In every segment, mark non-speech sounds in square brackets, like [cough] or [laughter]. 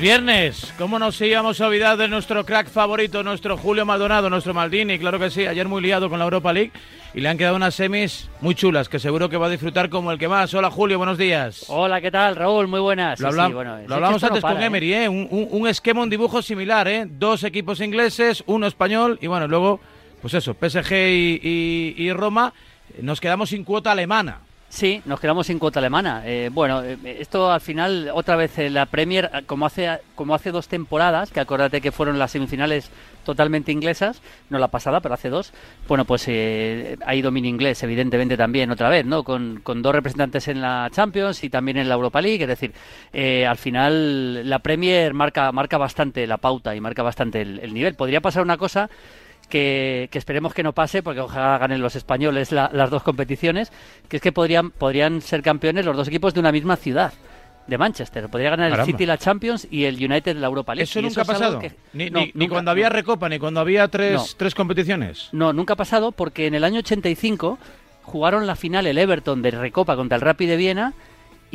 Viernes, viernes. ¿Cómo nos íbamos a olvidar de nuestro crack favorito, nuestro Julio Maldonado, nuestro Maldini? Claro que sí, ayer muy liado con la Europa League y le han quedado unas semis muy chulas que seguro que va a disfrutar como el que más. Hola Julio, buenos días. Hola, ¿qué tal, Raúl? Muy buenas. Lo, hablamos antes con ¿eh? Emery, ¿eh? Un, esquema, un dibujo similar, ¿eh? Dos equipos ingleses, uno español y bueno, luego, pues eso, PSG y Roma. Nos quedamos sin cuota alemana. Sí, nos quedamos sin cuota alemana. Eh, bueno, eh, esto al final, otra vez en la Premier, como hace, como hace dos temporadas, que acuérdate que fueron las semifinales totalmente inglesas, no la pasada, pero hace dos, bueno, pues eh, ha ido mini inglés, evidentemente también otra vez, ¿no? Con, con, dos representantes en la Champions y también en la Europa League, es decir, al final la Premier marca, marca bastante la pauta y marca bastante el nivel. Podría pasar una cosa que, esperemos que no pase, porque ojalá ganen los españoles las dos competiciones, que es que podrían, podrían ser campeones los dos equipos de una misma ciudad de Manchester. Podría ganar el City la Champions y el United la Europa League. ¿Eso nunca ha pasado? ni, cuando había Recopa, ni cuando había tres, tres competiciones. No, nunca ha pasado porque en el año 85 jugaron la final el Everton de Recopa contra el Rapid de Viena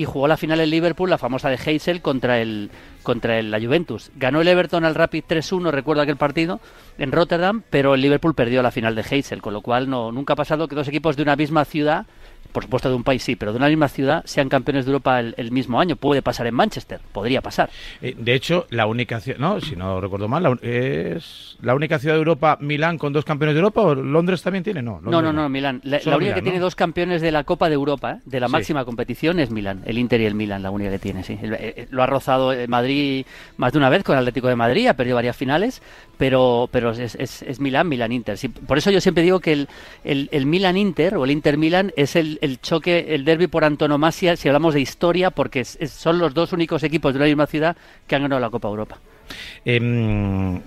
y jugó la final el Liverpool, la famosa de Heysel, contra el contra el, la Juventus. Ganó el Everton al Rapid 3-1, recuerdo aquel partido, en Rotterdam, pero el Liverpool perdió la final de Heysel, con lo cual no nunca ha pasado que dos equipos de una misma ciudad por supuesto de un país sí, pero de una misma ciudad sean campeones de Europa el, mismo año. Puede pasar en Manchester, podría pasar. Eh, de hecho, la única ciudad, no, si no recuerdo mal, es la única ciudad de Europa, Milán, con dos campeones de Europa, o Londres también tiene, no. no, no, no, Milán. La, única que tiene dos campeones de la Copa de Europa, ¿eh? de la máxima competición, es Milán. El Inter y el Milán, la única que tiene, sí. Eh, lo ha rozado Madrid más de una vez con el Atlético de Madrid, ha perdido varias finales, pero, pero es, es, Milán, Milán-Inter. por eso yo siempre digo que el, el, el Milán-Inter o el Inter-Milán es el, el choque, el derby por antonomasia, si hablamos de historia, porque son los dos únicos equipos de la misma ciudad que han ganado la Copa Europa. Em,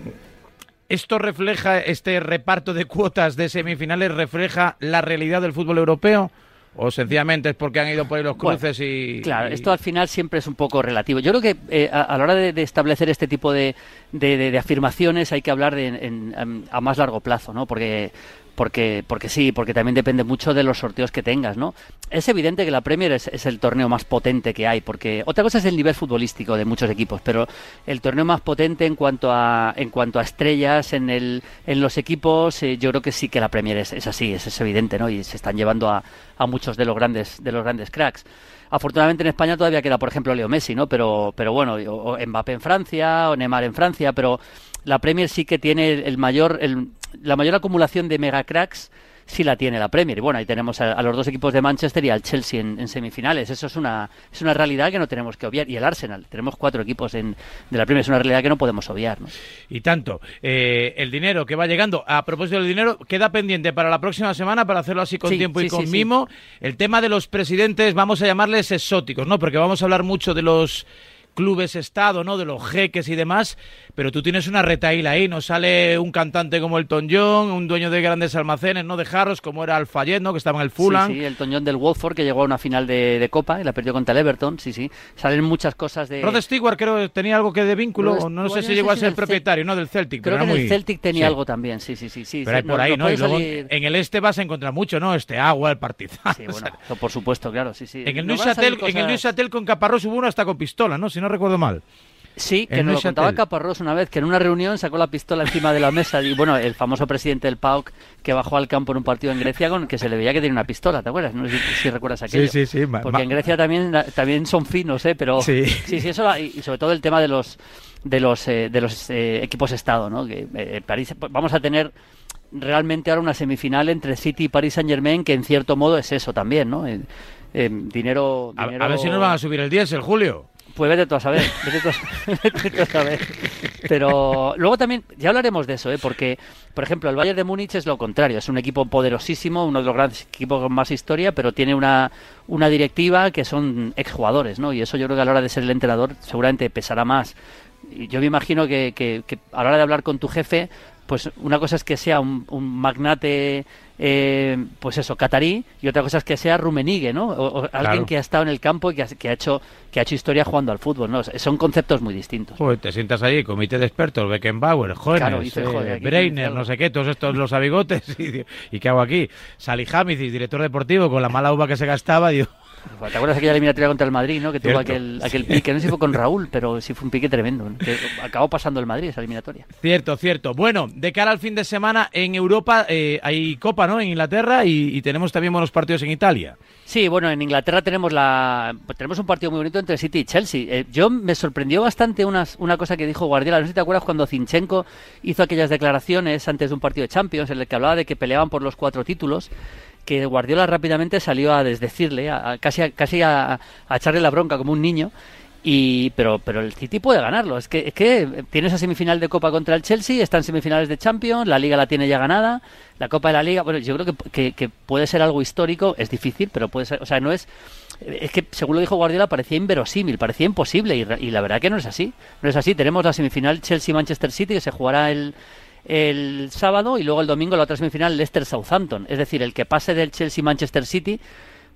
¿Esto refleja, este reparto de cuotas de semifinales, refleja la realidad del fútbol europeo? ¿O sencillamente es porque han ido por ahí los cruces y...? Claro, esto al final siempre es un poco relativo. Yo creo que eh, a, la hora de, establecer este tipo de, de, afirmaciones hay que hablar de, a más largo plazo, ¿no? Porque porque, porque sí, porque también depende mucho de los sorteos que tengas, ¿no? Es evidente que la Premier es, el torneo más potente que hay, porque otra cosa es el nivel futbolístico de muchos equipos, pero el torneo más potente en cuanto a, en cuanto a estrellas en, el, en los equipos, eh, yo creo que sí que la Premier es, es así, es, evidente, ¿no? Y se están llevando a, a muchos de los grandes, de los grandes cracks. Afortunadamente en España todavía queda, por ejemplo, Leo Messi, ¿no? Pero, pero bueno, o Mbappé en Francia, o Neymar en Francia, pero la Premier sí que tiene el mayor, el, la mayor acumulación de mega cracks sí la tiene la Premier. Y bueno, ahí tenemos a, los dos equipos de Manchester y al Chelsea en, semifinales. Eso es una, es una realidad que no tenemos que obviar. Y el Arsenal, tenemos cuatro equipos en, de la Premier, es una realidad que no podemos obviar. Y tanto, eh, el dinero que va llegando, a propósito del dinero, queda pendiente para la próxima semana, para hacerlo así con tiempo y con mimo. El tema de los presidentes, vamos a llamarles exóticos, ¿no? Porque vamos a hablar mucho de los clubes Estado, ¿no? De los jeques y demás, pero tú tienes una retaíla ahí, ¿no? Sale un cantante como el John, un dueño de grandes almacenes, ¿no? De jarros, como era Alfayet, ¿no? Que estaba en el Fulham. Sí, sí, el John del Watford, que llegó a una final de, Copa y la perdió contra el Everton, sí, sí. Salen muchas cosas de... Rod Stewart creo que tenía algo que de vínculo, no, sé si llegó a ser propietario, ¿no? Del Celtic. Creo que en el Celtic tenía algo también, sí, sí, sí. sí pero hay por ahí, ¿no? Y luego en el este vas a encontrar mucho, ¿no? Este agua, el partizan. Sí, bueno, por supuesto, claro, sí, sí. En el Neuchâtel con Caparrós hubo uno hasta con pistola, ¿no? Si no recuerdo mal. Sí, que nos lo contaba Caparrós una vez, que en una reunión sacó la pistola encima de la mesa y bueno, el famoso presidente del PAOK que bajó al campo en un partido en Grecia con que se le veía que tenía una pistola, ¿te acuerdas? No sé si, recuerdas aquello. Sí, sí, sí. Porque en Grecia también, también son finos, ¿eh? Pero sí, sí, eso y sobre todo el tema de los de los eh, de los eh, equipos estado, ¿no? Que eh, París vamos a tener realmente ahora una semifinal entre City y París Saint Germain que en cierto modo es eso también, ¿no? dinero, a, ver si nos van a subir el diésel, Julio. Pues vete tú a saber, vete [laughs] a saber. Pero luego también, ya hablaremos de eso, ¿eh? porque, por ejemplo, el Bayern de Múnich es lo contrario, es un equipo poderosísimo, uno de los grandes equipos con más historia, pero tiene una, una directiva que son exjugadores, ¿no? Y eso yo creo que a la hora de ser el entrenador seguramente pesará más. Yo me imagino que a la hora de hablar con tu jefe, pues una cosa es que sea un, magnate, eh, pues eso, catarí, y otra cosa es que sea Rumenigue, ¿no? O, alguien que ha estado en el campo y que ha, hecho que ha hecho historia jugando al fútbol, ¿no? Son conceptos muy distintos. te sientas ahí, comité de expertos, Beckenbauer, Jones, eh, Breiner, no sé qué, todos estos los abigotes, [laughs] y, ¿qué hago aquí? Salihamidzic, director deportivo, con la mala uva que se gastaba, digo... ¿Te acuerdas aquella eliminatoria contra el Madrid, ¿no? Que tuvo aquel, aquel pique, no sé si fue con Raúl, pero sí fue un pique tremendo. Que acabó pasando el Madrid esa eliminatoria. Cierto, cierto. Bueno, de cara al fin de semana en Europa eh, hay Copa, ¿no? En Inglaterra y, tenemos también buenos partidos en Italia. Sí, bueno, en Inglaterra tenemos la tenemos un partido muy bonito entre City y Chelsea. Eh, yo me sorprendió bastante una, una cosa que dijo Guardiola. No sé si te acuerdas cuando Zinchenko hizo aquellas declaraciones antes de un partido de Champions en el que hablaba de que peleaban por los cuatro títulos que Guardiola rápidamente salió a desdecirle, a, casi, a, casi a, echarle la bronca como un niño. Y, pero, pero el City puede ganarlo. Es que, es que tiene esa semifinal de Copa contra el Chelsea, está en semifinales de Champions, la Liga la tiene ya ganada, la Copa de la Liga. Bueno, yo creo que, que, puede ser algo histórico, es difícil, pero puede ser. O sea, no es. Es que, según lo dijo Guardiola, parecía inverosímil, parecía imposible, y, y la verdad que no es así. No es así. Tenemos la semifinal Chelsea-Manchester City, que se jugará el, el sábado y luego el domingo la otra semifinal Leicester-Southampton. Es decir, el que pase del Chelsea-Manchester City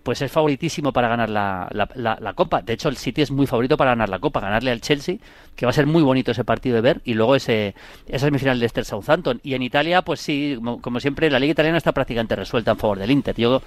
pues es favoritísimo para ganar la, la, Copa. De hecho, el City es muy favorito para ganar la Copa, ganarle al Chelsea, que va a ser muy bonito ese partido de ver, y luego ese, esa semifinal Leicester-Southampton. Y en Italia, pues sí, como, siempre, la Liga Italiana está prácticamente resuelta en favor del Inter. Yo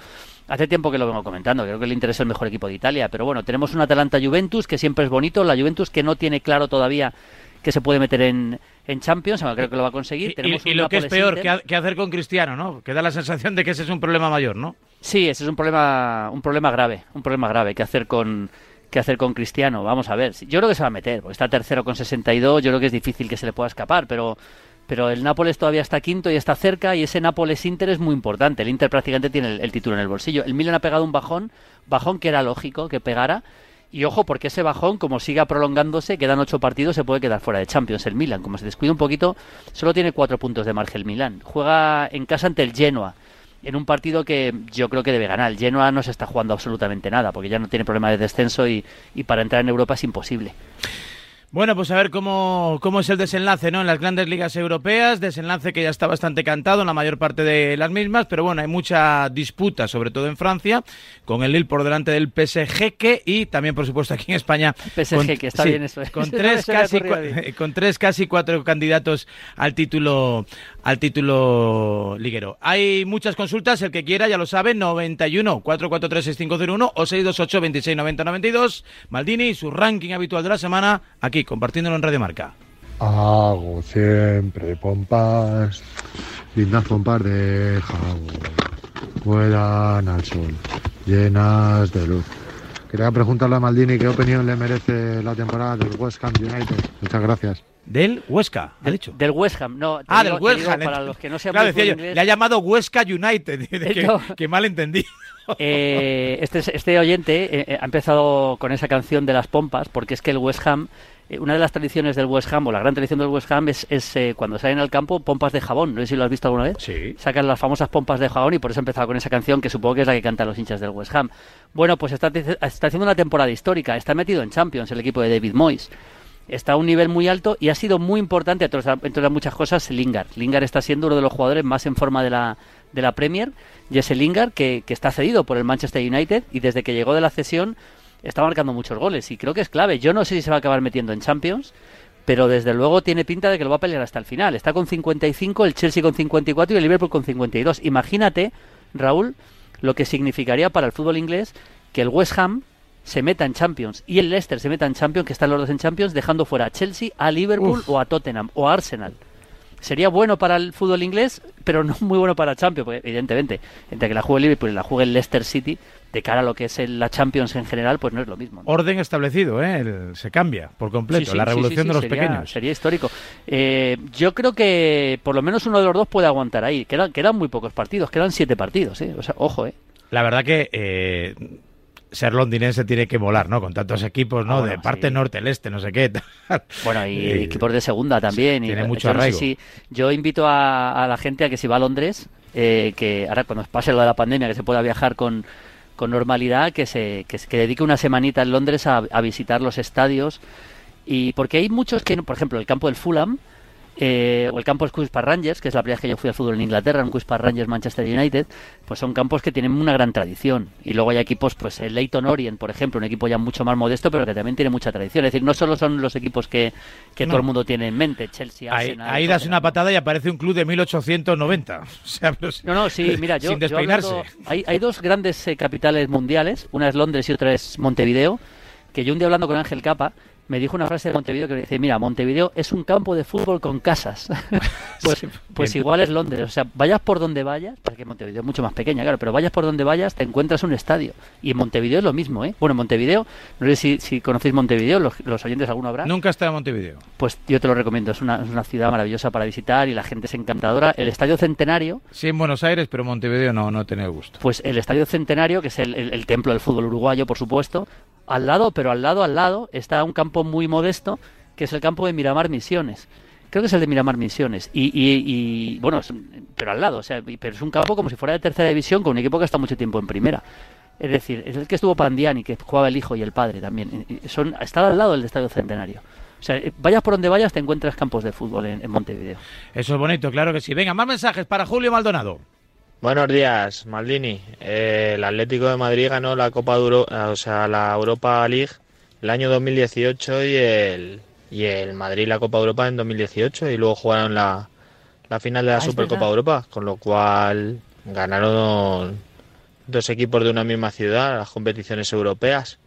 hace tiempo que lo vengo comentando, creo que el Inter es el mejor equipo de Italia, pero bueno, tenemos un Atalanta-Juventus, que siempre es bonito, la Juventus que no tiene claro todavía que se puede meter en, en Champions, creo que lo va a conseguir. y, lo que es peor, ¿qué, hacer con Cristiano, ¿no? Que da la sensación de que ese es un problema mayor, ¿no? Sí, ese es un problema, un problema grave, un problema grave. ¿Qué hacer con, qué hacer con Cristiano? Vamos a ver. Yo creo que se va a meter, porque está tercero con 62, yo creo que es difícil que se le pueda escapar, pero pero el Nápoles todavía está quinto y está cerca y ese Nápoles-Inter es muy importante. El Inter prácticamente tiene el, título en el bolsillo. El Milan ha pegado un bajón, bajón que era lógico que pegara, y ojo, porque ese bajón, como siga prolongándose, quedan ocho partidos, se puede quedar fuera de Champions. El Milan, como se descuida un poquito, solo tiene cuatro puntos de margen el Milan. Juega en casa ante el Genoa, en un partido que yo creo que debe ganar. El Genoa no se está jugando absolutamente nada, porque ya no tiene problema de descenso y, y para entrar en Europa es imposible. Bueno, pues a ver cómo, cómo es el desenlace ¿no? en las grandes ligas europeas, desenlace que ya está bastante cantado en la mayor parte de las mismas, pero bueno, hay mucha disputa, sobre todo en Francia, con el Lille por delante del PSG que, y también, por supuesto, aquí en España. PSG, que está bien eso. Con, [laughs] tres casi, con tres casi cuatro candidatos al título al título liguero. Hay muchas consultas, el que quiera ya lo sabe, 91 443 6501 o 628 26 90 92. Maldini, su ranking habitual de la semana, aquí compartiéndolo en Radio Marca. Hago siempre pompas, lindas pompas de jabón, vuelan al sol, llenas de luz. Quería preguntarle a Maldini qué opinión le merece la temporada del West Ham United. Muchas gracias. Del Huesca, ha dicho. Del West Ham, no. Ah, del West Ham. Para los que no sepan claro, decía le ha llamado Huesca United. [laughs] que, mal entendí. [laughs] Eh, este, este oyente eh, eh, ha empezado con esa canción de las pompas, porque es que el West Ham, una de las tradiciones del West Ham, o la gran tradición del West Ham, es, es cuando salen al campo pompas de jabón. No sé si lo has visto alguna vez. Sí. Sacan las famosas pompas de jabón y por eso ha empezado con esa canción, que supongo que es la que cantan los hinchas del West Ham. Bueno, pues está, está haciendo una temporada histórica. Está metido en Champions el equipo de David Moyes está a un nivel muy alto y ha sido muy importante, entre otras muchas cosas, Lingard. Lingard está siendo uno de los jugadores más en forma de la, de la Premier. Jesse Lingard, que, que está cedido por el Manchester United y desde que llegó de la cesión está marcando muchos goles y creo que es clave. Yo no sé si se va a acabar metiendo en Champions, pero desde luego tiene pinta de que lo va a pelear hasta el final. Está con 55, el Chelsea con 54 y el Liverpool con 52. Imagínate, Raúl, lo que significaría para el fútbol inglés que el West Ham se meta en Champions y el Leicester se meta en Champions, que están los dos en Champions, dejando fuera a Chelsea, a Liverpool o a Tottenham o a Arsenal. Sería bueno para el fútbol inglés, pero no muy bueno para Champions, porque evidentemente, entre que la juegue Liverpool y la juegue el Leicester City, de cara a lo que es la Champions en general, pues no es lo mismo. Orden establecido, ¿eh? se cambia por completo, la revolución de los pequeños. Sería histórico. Eh, yo creo que por lo menos uno de los dos puede aguantar ahí. Quedan, quedan muy pocos partidos, quedan siete partidos, ¿eh? O sea, ojo, ¿eh? La verdad que eh, ser londinense tiene que volar, ¿no? Con tantos equipos, ¿no? Ah, de parte norte, el este, no sé qué. [laughs] Bueno, y, equipos de segunda también. tiene y, mucho arraigo. yo invito a, la gente a que si va a Londres, eh, que ahora cuando pase lo de la pandemia, que se pueda viajar con, con normalidad, que se que, dedique una semanita en Londres a, visitar los estadios. Y porque hay muchos que, por ejemplo, el campo del Fulham, eh, o el campo es Queen's Park Rangers, que es la primera vez que yo fui al fútbol en Inglaterra, en Queen's Park Rangers Manchester United, pues son campos que tienen una gran tradición. Y luego hay equipos, pues el Leighton Orient, por ejemplo, un equipo ya mucho más modesto, pero que también tiene mucha tradición. Es decir, no solo son los equipos que, todo el mundo tiene en mente, Chelsea, Arsenal... Ahí, das una patada y aparece un club de 1890. [laughs] no, no, sí, mira, yo... Sin despeinarse. hay, hay, dos grandes eh, capitales mundiales, una es Londres y otra es Montevideo, que yo un día hablando con Ángel Capa, me dijo una frase de Montevideo que me dice, mira, Montevideo es un campo de fútbol con casas. [laughs] pues pues igual es Londres. O sea, vayas por donde vayas, porque Montevideo es mucho más pequeña, claro, pero vayas por donde vayas, te encuentras un estadio. Y en Montevideo es lo mismo, ¿eh? Bueno, en Montevideo, no sé si, si conocéis Montevideo, los, oyentes alguno habrá. Nunca estado en Montevideo. Pues yo te lo recomiendo, es una, es una ciudad maravillosa para visitar y la gente es encantadora. El Estadio Centenario. Sí, en Buenos Aires, pero Montevideo no, no tenido gusto. Pues el Estadio Centenario, que es el templo del fútbol uruguayo, por supuesto, al lado, pero al lado, al lado, está un campo muy modesto, que es el campo de Miramar Misiones. Creo que es el de Miramar Misiones. Y, y, bueno, pero al lado, o sea, pero es un campo como si fuera de tercera división con un equipo que está mucho tiempo en primera. Es decir, es el que estuvo Pandiani, que jugaba el hijo y el padre también. Son, está al lado del Estadio Centenario. O sea, vayas por donde vayas, te encuentras campos de fútbol en, en Montevideo. Eso es bonito, claro que sí. Venga, más mensajes para Julio Maldonado. Buenos días, Maldini. Eh, el Atlético de Madrid ganó la Copa Duro, o sea, la Europa League el año 2018 y el y el Madrid la Copa Europa en 2018 y luego jugaron la, la final de la ah, Supercopa Europa, con lo cual ganaron dos equipos de una misma ciudad las competiciones europeas.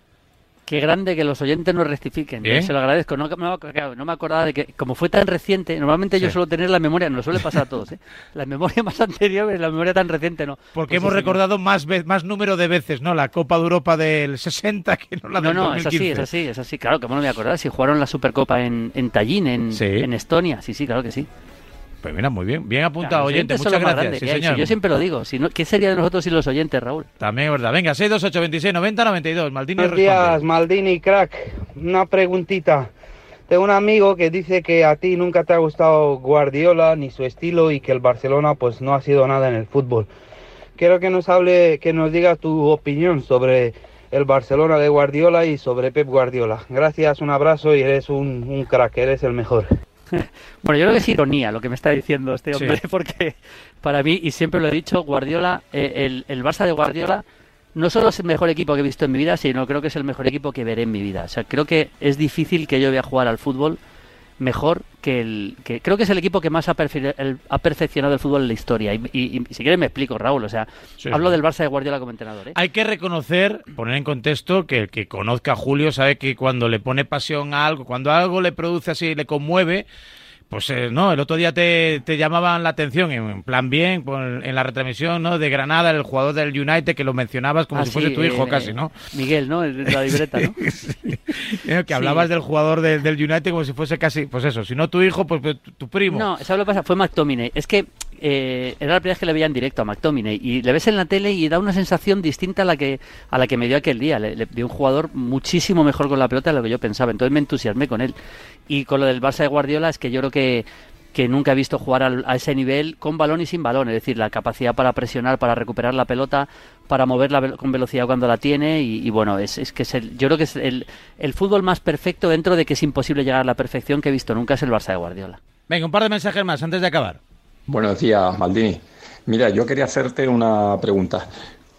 Qué grande que los oyentes nos rectifiquen. Se lo agradezco. No, me acordaba de que, como fue tan reciente, normalmente yo suelo tener la memoria, nos suele pasar a todos, ¿eh? la memoria más [laughs] anterior, la memoria tan reciente no. Porque pues hemos recordado más, más número de veces, ¿no? La Copa de Europa del 60 que no la del No, no, es así, es así, es así. Claro que no me voy a acordar. Si jugaron la Supercopa en, en Tallinn, en, en Estonia. Sí, sí, claro que sí. Pues mira, muy bien, bien apuntado, oyente. Muchas gracias. Sí, señor. yo siempre lo digo. Si no, ¿Qué sería de nosotros sin los oyentes, Raúl? También es verdad. Venga, 628 90 92. Maldini Buenos días, Maldini, crack. Una preguntita. Tengo un amigo que dice que a ti nunca te ha gustado Guardiola ni su estilo y que el Barcelona pues no ha sido nada en el fútbol. Quiero que nos hable, que nos diga tu opinión sobre el Barcelona de Guardiola y sobre Pep Guardiola. Gracias, un abrazo y eres un, un crack, eres el mejor. [laughs] bueno, yo creo que es ironía lo que me está diciendo este hombre, [laughs] porque para mí, y siempre lo he dicho, Guardiola, eh, el, el Barça de Guardiola no solo es el mejor equipo que he visto en mi vida, sino creo que es el mejor equipo que veré en mi vida. O sea, creo que es difícil que yo vea jugar al fútbol mejor que el que creo que es el equipo que más ha, perfeccionado el fútbol en la historia y, si quieres me explico Raúl o sea hablo del Barça de Guardiola como entrenador ¿eh? hay que reconocer poner en contexto que el que conozca a Julio sabe que cuando le pone pasión a algo cuando algo le produce así le conmueve pues eh, no, el otro día te, te, llamaban la atención, en plan bien, en la retransmisión ¿no? de Granada, el jugador del United, que lo mencionabas como ah, si fuese tu hijo casi, ¿no? Miguel, ¿no? La libreta, ¿no? [laughs] que hablabas del jugador del United como si fuese casi, pues eso, si no tu hijo, pues, pues tu primo. No, eso lo que pasa, fue McTominay. Es que eh, era la primera vez que le veía en directo a McTominay y le ves en la tele y da una sensación distinta a la que a la que me dio aquel día. Le, le un jugador muchísimo mejor con la pelota de lo que yo pensaba. Entonces me entusiasmé con él. Y con lo del Barça de Guardiola es que yo creo que que nunca he visto jugar a ese nivel con balón y sin balón, es decir, la capacidad para presionar, para recuperar la pelota, para moverla con velocidad cuando la tiene y, bueno, es, es que es yo creo que es el, el, fútbol más perfecto dentro de que es imposible llegar a la perfección que he visto nunca es el Barça de Guardiola. Venga, un par de mensajes más antes de acabar. Buenos días, Maldini. Mira, yo quería hacerte una pregunta.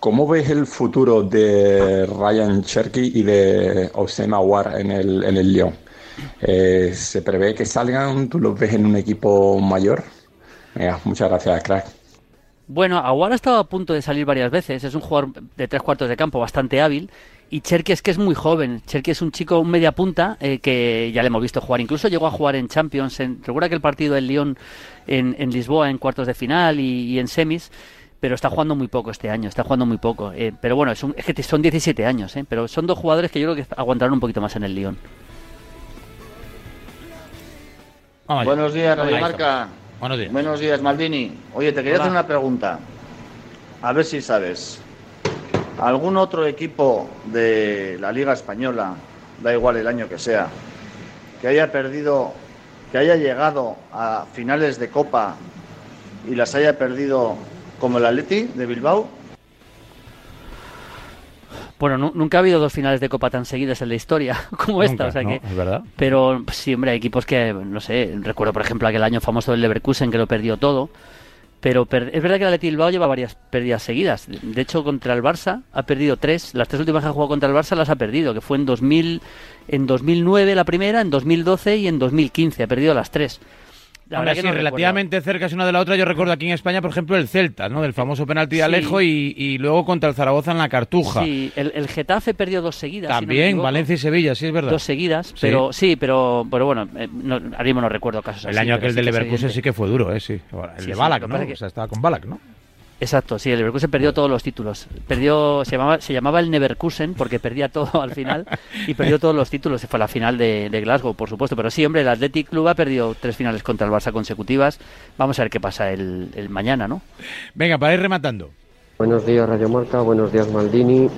¿Cómo ves el futuro de Ryan Cherky y de Osema War en el, en el Lyon? Eh, ¿Se prevé que salgan? ¿Tú los ves en un equipo mayor? muchas gracias, crack. Bueno, Aguar ha estado a punto de salir varias veces. Es un jugador de tres cuartos de campo bastante hábil. Y Cherky es que es muy joven. Cherky es un chico, un media punta, eh, que ya le hemos visto jugar. Incluso llegó a jugar en Champions. En, recuerda que el partido del Lyon en, Lisboa en cuartos de final y, en semis. Pero está jugando muy poco este año, está jugando muy poco. Eh, pero bueno, es, es, que son 17 años, ¿eh? pero son dos jugadores que yo creo que aguantarán un poquito más en el Lyon. Buenos días, Radio Marca. Buenos días. Buenos días, Maldini. Oye, te quería hacer una pregunta. A ver si sabes. ¿Algún otro equipo de la Liga Española, da igual el año que sea, que haya perdido, que haya llegado a finales de Copa y las haya perdido como el Atleti de Bilbao? Bueno, nunca ha habido dos finales de Copa tan seguidas en la historia [laughs] como esta, o sea que... Es verdad. Pero sí, hombre, hay equipos que, no sé, recuerdo por ejemplo aquel año famoso del Leverkusen que lo perdió todo, pero es verdad que el Athletic Bilbao lleva varias pérdidas seguidas. De hecho, contra el Barça ha perdido tres. Las tres últimas que ha jugado contra el Barça las ha perdido, que fue en 2000, en 2009 la primera, en 2012 y en 2015. Ha perdido las tres. Ahora sí, relativamente cerca es una de la otra. Yo recuerdo aquí en España, por ejemplo, el Celta, ¿no? Del famoso penalti de Alejo y, luego contra el Zaragoza en la Cartuja. Sí, el, Getafe perdió dos seguidas. También, Valencia y Sevilla, sí, es verdad. Dos seguidas, pero sí, pero, pero bueno, eh, no, ahora mismo no recuerdo casos el así. El año aquel de Leverkusen sí que fue duro, ¿eh? Sí. El de Balak, ¿no? O sea, estaba con Balak, ¿no? Exacto, sí, el Leverkusen perdió todos los títulos. Perdió, se llamaba, se llamaba el Neverkusen porque perdía todo al final y perdió todos los títulos. Se fue a la final de, Glasgow, por supuesto. Pero sí, hombre, el Athletic Club ha perdido tres finales contra el Barça consecutivas. Vamos a ver qué pasa el, el mañana, ¿no? Venga, para ir rematando. Buenos días, Radio Marca. Buenos días, Maldini.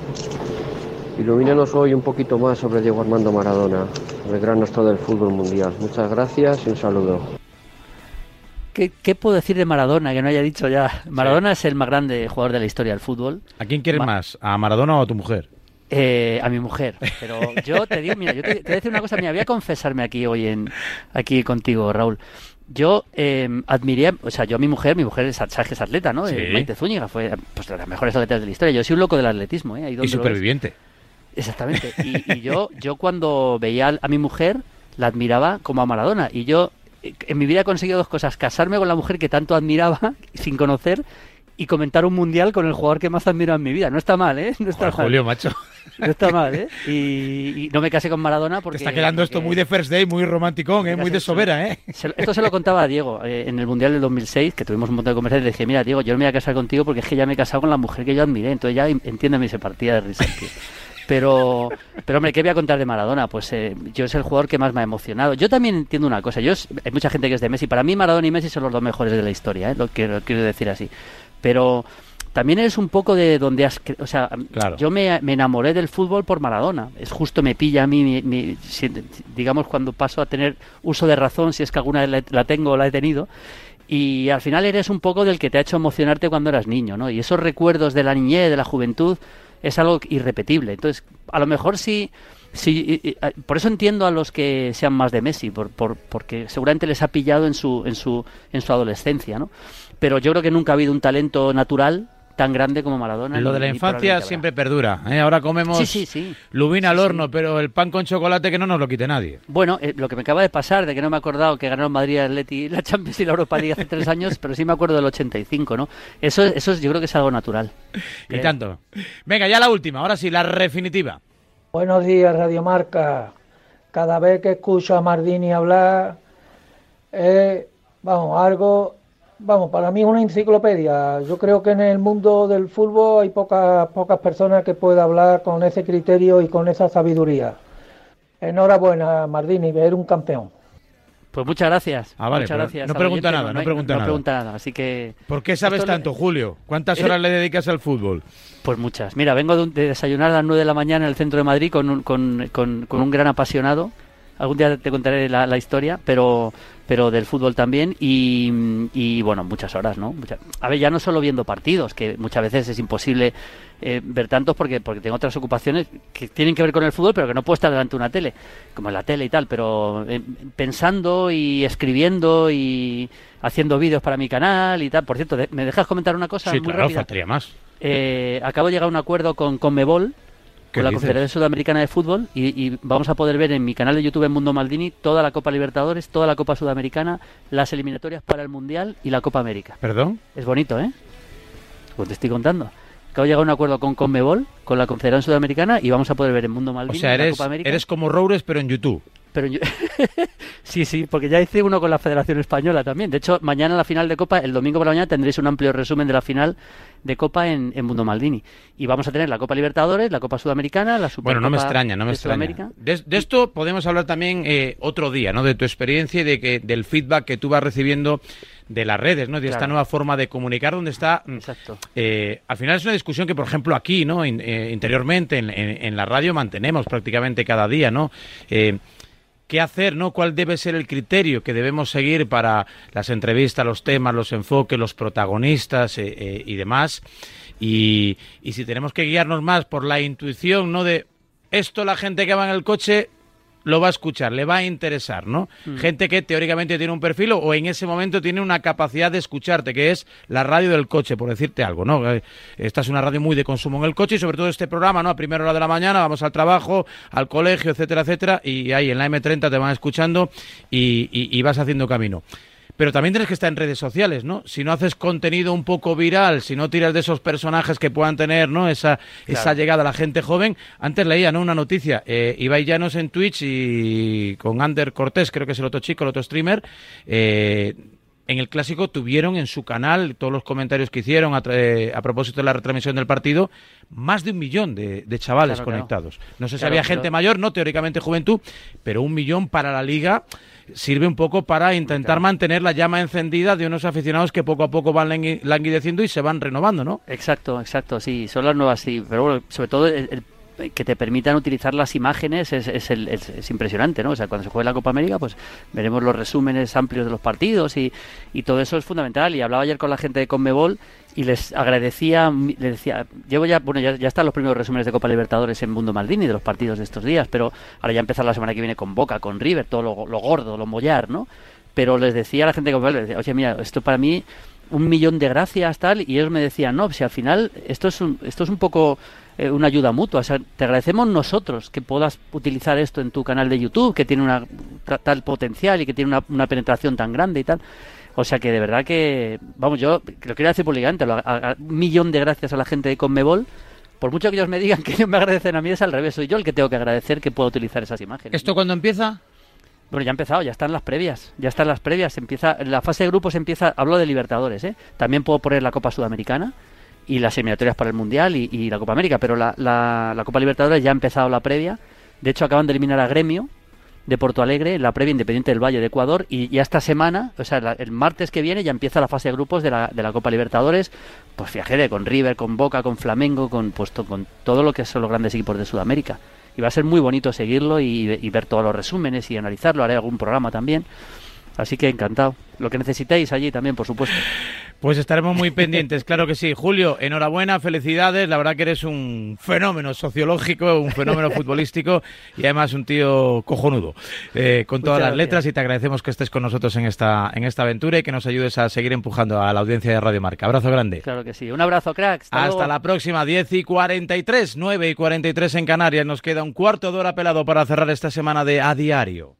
Ilumínanos hoy un poquito más sobre Diego Armando Maradona, el gran astro del fútbol mundial. Muchas gracias y un saludo. ¿Qué, puedo decir de Maradona que no haya dicho ya? Maradona es el más grande jugador de la historia del fútbol. ¿A quién quieres más? ¿A Maradona o a tu mujer? Eh, a mi mujer. Pero yo te digo, mira, yo te, voy a decir una cosa, mira, voy a confesarme aquí hoy en aquí contigo, Raúl. Yo eh, admiré, o sea, yo a mi mujer, mi mujer es, sabes es atleta, ¿no? Eh, Maite Zúñiga fue pues, de las mejores atletas de la historia. Yo soy un loco del atletismo, ¿eh? y superviviente. Exactamente. Y, yo, yo cuando veía a mi mujer, la admiraba como a Maradona. Y yo en mi vida he conseguido dos cosas, casarme con la mujer que tanto admiraba [laughs] sin conocer y comentar un mundial con el jugador que más admiro en mi vida. No está mal, ¿eh? No está mal. Julio, macho. No está mal, ¿eh? Y, no me casé con Maradona porque... Te está quedando esto muy de First Day, muy romántico, ¿eh? Muy de sobera, ¿eh? esto se lo contaba a Diego eh, en el Mundial del 2006, que tuvimos un montón de conversaciones. Le dije, mira, Diego, yo no me voy a casar contigo porque es que ya me he casado con la mujer que yo admiré. Entonces ya entiéndeme, se partía de risa, pero, pero hombre, ¿qué voy a contar de Maradona? Pues eh, yo es el jugador que más me ha emocionado. Yo también entiendo una cosa. Yo hay mucha gente que es de Messi. Para mí Maradona y Messi son los dos mejores de la historia, ¿eh? lo, quiero, quiero decir así. Pero también es un poco de donde has... O sea, yo me, enamoré del fútbol por Maradona. Es justo me pilla a mí, digamos, cuando paso a tener uso de razón, si es que alguna vez la tengo o la he tenido y al final eres un poco del que te ha hecho emocionarte cuando eras niño, ¿no? Y esos recuerdos de la niñez, de la juventud, es algo irrepetible. Entonces, a lo mejor sí, sí por eso entiendo a los que sean más de Messi, por, por, porque seguramente les ha pillado en su, en su, en su adolescencia, ¿no? Pero yo creo que nunca ha habido un talento natural tan grande como Maradona. Lo de la infancia siempre perdura. ¿eh? Ahora comemos lubina al horno, pero el pan con chocolate que no nos lo quite nadie. Bueno, eh, lo que me acaba de pasar, de que no me he acordado que ganaron Madrid Atleti la Champions y la Europa League hace tres [laughs] años, pero sí me acuerdo del 85, ¿no? Eso, eso yo creo que es algo natural. Y tanto. Venga, ya la última, ahora sí, la definitiva. Buenos días, Radio Marca. Cada vez que escucho a Mardini hablar, vamos, algo Vamos, para mí es una enciclopedia. Yo creo que en el mundo del fútbol hay pocas, pocas personas que puedan hablar con ese criterio y con esa sabiduría. Enhorabuena, Mardini, ver un campeón. Pues muchas gracias. Ah, vale, muchas gracias. No pregunta nada, no, pregunta nada. No pregunta nada, así que... ¿Por qué sabes tanto, Julio? ¿Cuántas horas le dedicas al fútbol? Pues muchas. Mira, vengo de, desayunar a las 9 de la mañana en el centro de Madrid con un, con, con, con un gran apasionado algún día te contaré la, historia, pero pero del fútbol también y, bueno, muchas horas, ¿no? a ver, ya no solo viendo partidos, que muchas veces es imposible eh, ver tantos porque porque tengo otras ocupaciones que tienen que ver con el fútbol, pero que no puedo estar delante de una tele, como en la tele y tal, pero eh, pensando y escribiendo y haciendo vídeos para mi canal y tal. Por cierto, ¿me dejas comentar una cosa? Sí, muy claro, faltaría más. Eh, acabo de llegar a un acuerdo con, con Mebol, con la Confederación Sudamericana de Fútbol y, vamos a poder ver en mi canal de YouTube en Mundo Maldini toda la Copa Libertadores, toda la Copa Sudamericana, las eliminatorias para el Mundial y la Copa América. ¿Perdón? Es bonito, ¿eh? Pues te estoy contando. Acabo de llegar a un acuerdo con Conmebol, con la Confederación Sudamericana y vamos a poder ver en Mundo Maldini o sea, eres, la Copa América. eres como Roures pero en YouTube. Pero [laughs] sí, sí, porque ya hice uno con la Federación Española también. De hecho, mañana la final de Copa, el domingo por la mañana tendréis un amplio resumen de la final de Copa en, Mundo Maldini. Y vamos a tener la Copa Libertadores, la Copa Sudamericana, la Supercopa Bueno, no me extraña, no me extraña. De, esto podemos hablar también eh, otro día, ¿no? De tu experiencia y de que, del feedback que tú vas recibiendo de las redes, ¿no? De esta nueva forma de comunicar, donde está... Mm, Exacto. Eh, al final es una discusión que, por ejemplo, aquí, ¿no? Eh, interiormente, en, en, la radio mantenemos prácticamente cada día, ¿no? Qué hacer, ¿no? ¿Cuál debe ser el criterio que debemos seguir para las entrevistas, los temas, los enfoques, los protagonistas eh, eh, y demás? Y, y si tenemos que guiarnos más por la intuición, ¿no? De esto la gente que va en el coche lo va a escuchar, le va a interesar, ¿no? Mm. Gente que teóricamente tiene un perfil o en ese momento tiene una capacidad de escucharte, que es la radio del coche, por decirte algo, ¿no? Eh, esta es una radio muy de consumo en el coche y sobre todo este programa, ¿no? A primera hora de la mañana vamos al trabajo, al colegio, etcétera, etcétera, y ahí en la M30 te van escuchando y vas haciendo camino pero también tienes que estar en redes sociales, ¿no? Si no haces contenido un poco viral, si no tiras de esos personajes que puedan tener, ¿no? Esa, esa llegada a la gente joven. Antes leía, ¿no? Una noticia, eh, Ibai Llanos en Twitch y con Ander Cortés, creo que es el otro chico, el otro streamer, eh, en el clásico tuvieron en su canal todos los comentarios que hicieron a, eh, propósito de la retransmisión del partido, más de un millón de, chavales conectados. No sé si había gente mayor, no teóricamente juventud, pero un millón para la liga sirve un poco para intentar mantener la llama encendida de unos aficionados que poco a poco van languideciendo y se van renovando, ¿no? Exacto, exacto, sí, son las nuevas, sí, pero bueno, sobre todo el, que te permitan utilizar las imágenes es, es, es, impresionante, ¿no? O sea, cuando se juegue la Copa América, pues veremos los resúmenes amplios de los partidos y, y todo eso es fundamental. Y hablaba ayer con la gente de Conmebol y les agradecía, les decía, llevo ya, bueno, ya, están los primeros resúmenes de Copa Libertadores en Mundo Maldini de los partidos de estos días, pero ahora ya empezar la semana que viene con Boca, con River, todo lo, gordo, lo mollar, ¿no? Pero les decía a la gente Conmebol, les decía, oye, mira, esto para mí un millón de gracias tal y ellos me decían no si al final esto es un, esto es un poco eh, una ayuda mutua. O sea, te agradecemos nosotros que puedas utilizar esto en tu canal de YouTube, que tiene una tal potencial y que tiene una, penetración tan grande y tal. O sea que de verdad que, vamos, yo lo quiero decir públicamente, un millón de gracias a la gente de Conmebol. Por mucho que ellos me digan [laughs] que ellos me agradecen a mí, es al revés. Soy yo el que tengo que agradecer que pueda utilizar esas imágenes. ¿Esto cuándo empieza? Bueno, ya ha empezado, ya están las previas, ya están las previas, empieza, la fase de grupos empieza, hablo de Libertadores, ¿eh? También puedo poner la Copa Sudamericana, y las eliminatorias para el Mundial y, la Copa América, pero la, la, Copa Libertadores ya ha empezado la previa. De hecho, acaban de eliminar a Gremio de Porto Alegre, la previa Independiente del Valle de Ecuador, y ya esta semana, o sea, el martes que viene ya empieza la fase de grupos de la, de la Copa Libertadores, pues fíjate, con River, con Boca, con Flamengo, con, pues, con todo lo que son los grandes equipos de Sudamérica. Y va a ser muy bonito seguirlo y, y ver todos los resúmenes y analizarlo, haré algún programa también. Así que encantado. Lo que necesitéis allí también, por supuesto. Pues estaremos muy pendientes, claro que sí. Julio, enhorabuena, felicidades. La verdad que eres un fenómeno sociológico, un fenómeno futbolístico y además un tío cojonudo, eh, con todas las letras. Y te agradecemos que estés con nosotros en esta, en esta aventura y que nos ayudes a seguir empujando a la audiencia de Radio Marca. Abrazo grande. Claro que sí. Un abrazo, cracks. Hasta, la próxima, 10 y 43, 9 y 43 en Canarias. Nos queda un cuarto de hora pelado para cerrar esta semana de A Diario.